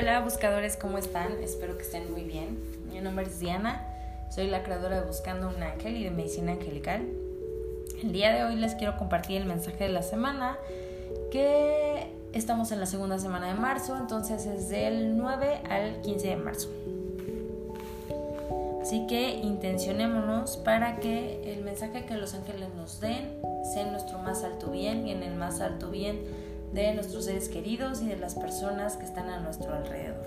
Hola buscadores, ¿cómo están? Espero que estén muy bien. Mi nombre es Diana, soy la creadora de Buscando un Ángel y de Medicina Angelical. El día de hoy les quiero compartir el mensaje de la semana, que estamos en la segunda semana de marzo, entonces es del 9 al 15 de marzo. Así que intencionémonos para que el mensaje que los ángeles nos den sea en nuestro más alto bien y en el más alto bien de nuestros seres queridos y de las personas que están a nuestro alrededor.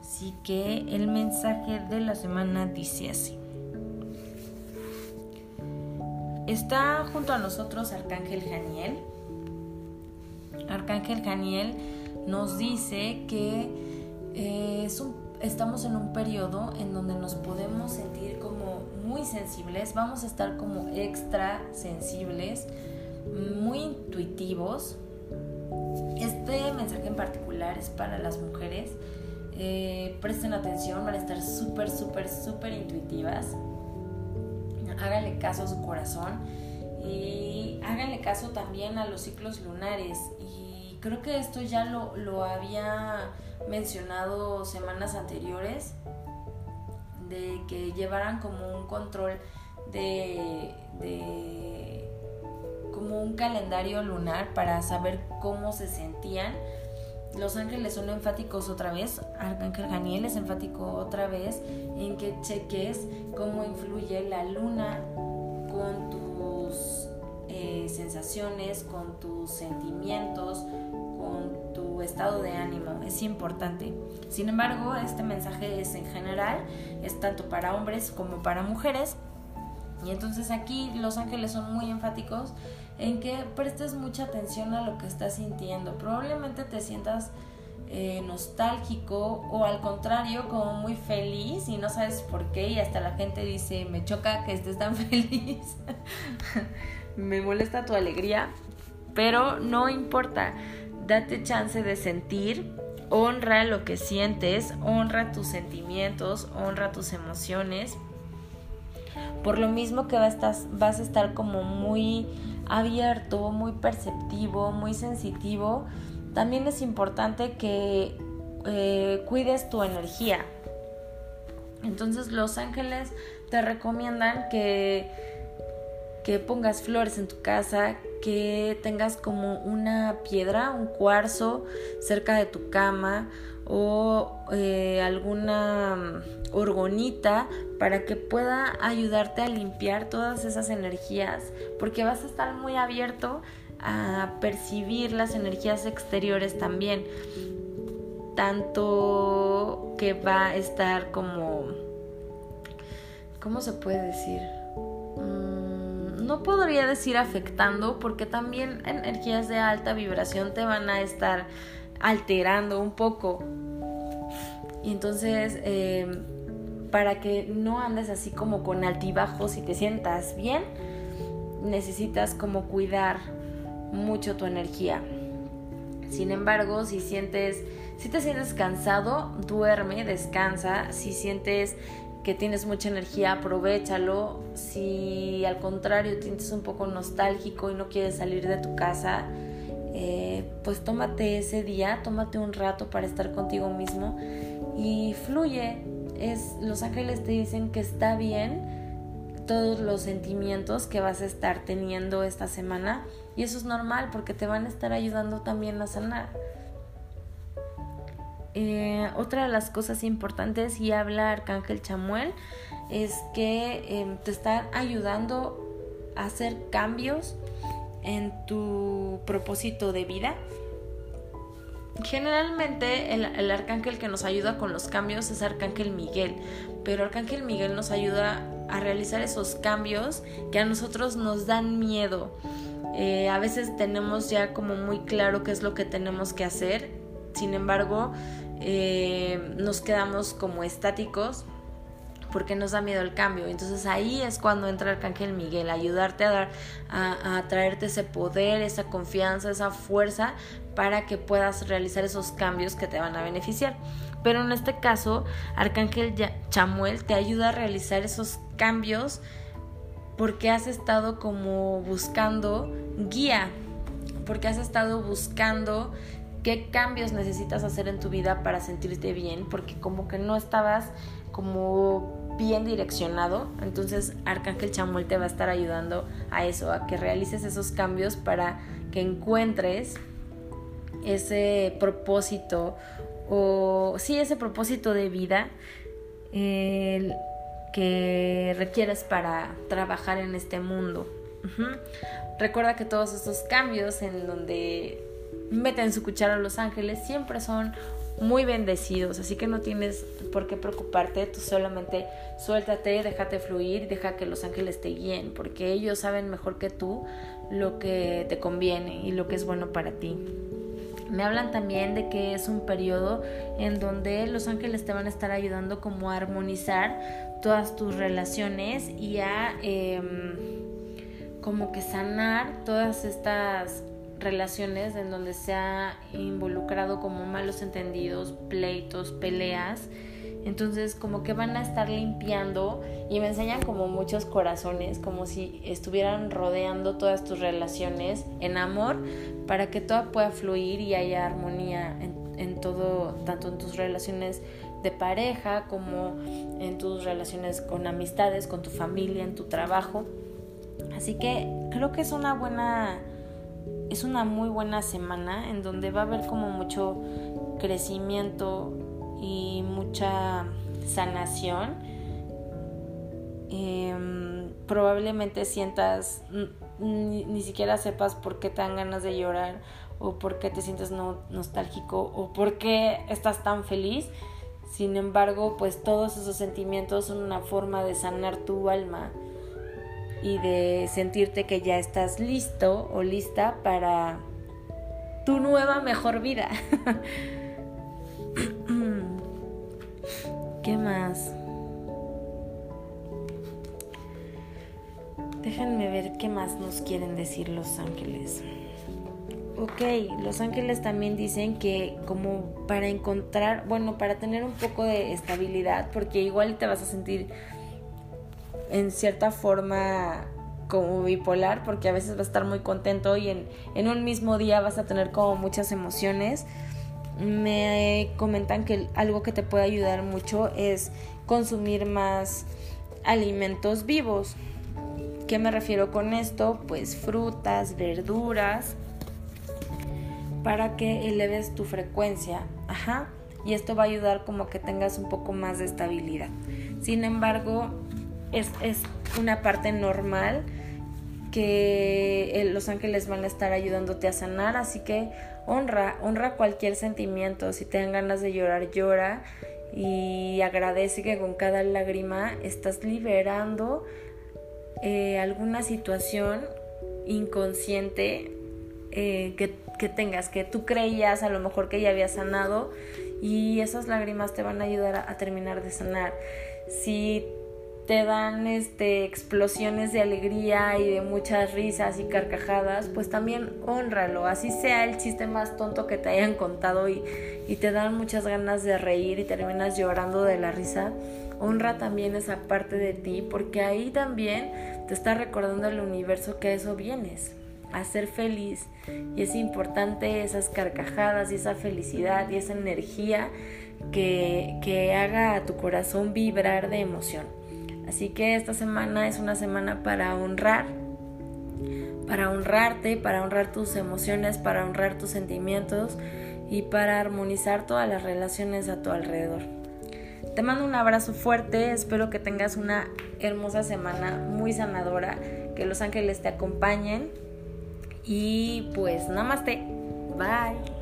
Así que el mensaje de la semana dice así. Está junto a nosotros Arcángel Janiel. Arcángel Janiel nos dice que eh, estamos en un periodo en donde nos podemos sentir como muy sensibles, vamos a estar como extra sensibles muy intuitivos. Este mensaje en particular es para las mujeres. Eh, presten atención, van a estar súper, súper, súper intuitivas. Háganle caso a su corazón y háganle caso también a los ciclos lunares. Y creo que esto ya lo, lo había mencionado semanas anteriores, de que llevaran como un control de, de como un calendario lunar para saber cómo se sentían. Los ángeles son enfáticos otra vez, Arcángel Janiel es enfático otra vez en que cheques cómo influye la luna con tus eh, sensaciones, con tus sentimientos, con tu estado de ánimo. Es importante. Sin embargo, este mensaje es en general, es tanto para hombres como para mujeres. Y entonces aquí los ángeles son muy enfáticos en que prestes mucha atención a lo que estás sintiendo. Probablemente te sientas eh, nostálgico o al contrario como muy feliz y no sabes por qué y hasta la gente dice me choca que estés tan feliz. me molesta tu alegría, pero no importa. Date chance de sentir, honra lo que sientes, honra tus sentimientos, honra tus emociones. Por lo mismo que vas a estar como muy abierto, muy perceptivo, muy sensitivo, también es importante que eh, cuides tu energía. Entonces los ángeles te recomiendan que, que pongas flores en tu casa, que tengas como una piedra, un cuarzo cerca de tu cama o eh, alguna mm, orgonita para que pueda ayudarte a limpiar todas esas energías porque vas a estar muy abierto a percibir las energías exteriores también tanto que va a estar como ¿cómo se puede decir? No podría decir afectando porque también energías de alta vibración te van a estar alterando un poco. Y entonces, em, para que no andes así como con altibajos y te sientas bien, necesitas como cuidar mucho tu energía. Sin embargo, si sientes, si te sientes cansado, duerme, descansa. Si sientes que tienes mucha energía, aprovechalo. Si al contrario te sientes un poco nostálgico y no quieres salir de tu casa, eh, pues tómate ese día, tómate un rato para estar contigo mismo y fluye. Es, los ángeles te dicen que está bien todos los sentimientos que vas a estar teniendo esta semana y eso es normal porque te van a estar ayudando también a sanar. Eh, otra de las cosas importantes y habla Arcángel Chamuel es que em, te están ayudando a hacer cambios en tu propósito de vida. Generalmente el, arcángel que nos ayuda con los cambios es Arcángel Miguel, pero Arcángel Miguel nos ayuda a realizar esos cambios que a nosotros nos dan miedo. Eh, a veces tenemos ya como muy claro qué es lo que tenemos que hacer, sin embargo eh, nos quedamos como estáticos porque nos da miedo el cambio. Entonces ahí es cuando entra el Arcángel Miguel, ayudarte a dar, a, traerte ese poder, esa confianza, esa fuerza para que puedas realizar esos cambios que te van a beneficiar. Pero en este caso, Arcángel Chamuel te ayuda a realizar esos cambios porque has estado como buscando guía, porque has estado buscando qué cambios necesitas hacer en tu vida para sentirte bien, porque como que no estabas como bien direccionado, entonces Arcángel Chamuel te va a estar ayudando a eso, a que realices esos cambios para que encuentres ese propósito o sí ese propósito de vida que requieres para trabajar en este mundo. Recuerda que todos estos cambios en donde meten su cuchara a los ángeles siempre son muy bendecidos, así que no tienes por qué preocuparte, tú solamente suéltate, déjate fluir, deja que los ángeles te guíen, porque ellos saben mejor que tú lo que te conviene y lo que es bueno para ti. Me hablan también de que es un periodo en donde los ángeles te van a estar ayudando como a armonizar todas tus relaciones y a em, como que sanar todas estas relaciones en donde se ha involucrado como malos entendidos, pleitos, peleas. Entonces como que van a estar limpiando y me enseñan como muchos corazones, como si estuvieran rodeando todas tus relaciones en amor para que todo pueda fluir y haya armonía en, en todo, tanto en tus relaciones de pareja como en tus relaciones con amistades, con tu familia, en tu trabajo. Así que creo que es una buena es una muy buena semana en donde va a haber como mucho crecimiento y mucha sanación. Em, probablemente sientas, ni, siquiera sepas por qué te dan ganas de llorar o por qué te sientes nostálgico o por qué estás tan feliz. Sin embargo, pues todos esos sentimientos son una forma de sanar tu alma y de sentirte que ya estás listo o lista para tu nueva mejor vida. ¿Qué más? Déjenme ver qué más nos quieren decir los ángeles. Ok, los ángeles también dicen que como para encontrar, bueno, para tener un poco de estabilidad, porque igual te vas a sentir en cierta forma como bipolar, porque a veces vas a estar muy contento y en, en un mismo día vas a tener como muchas emociones. Me comentan que algo que te puede ayudar mucho es consumir más alimentos vivos. ¿Qué me refiero con esto? Pues frutas, verduras, para que eleves tu frecuencia. Ajá. Y esto va a ayudar como que tengas un poco más de estabilidad. Sin embargo, es, una parte normal que los ángeles van a estar ayudándote a sanar, así que honra, honra cualquier sentimiento, si te dan ganas de llorar, llora y agradece que con cada lágrima estás liberando eh, alguna situación inconsciente eh, que, que tengas, que tú creías a lo mejor que ya había sanado y esas lágrimas te van a ayudar a, a terminar de sanar. Si te dan este explosiones de alegría y de muchas risas y carcajadas, pues también honralo, así sea el chiste más tonto que te hayan contado y, y te dan muchas ganas de reír y terminas llorando de la risa, honra también esa parte de ti, porque ahí también te está recordando el universo que a eso vienes, a ser feliz. Y es importante esas carcajadas y esa felicidad y esa energía que, que haga a tu corazón vibrar de emoción. Así que esta semana es una semana para honrar, para honrarte, para honrar tus emociones, para honrar tus sentimientos y para armonizar todas las relaciones a tu alrededor. Te mando un abrazo fuerte, espero que tengas una hermosa semana muy sanadora, que los ángeles te acompañen y pues namaste, bye.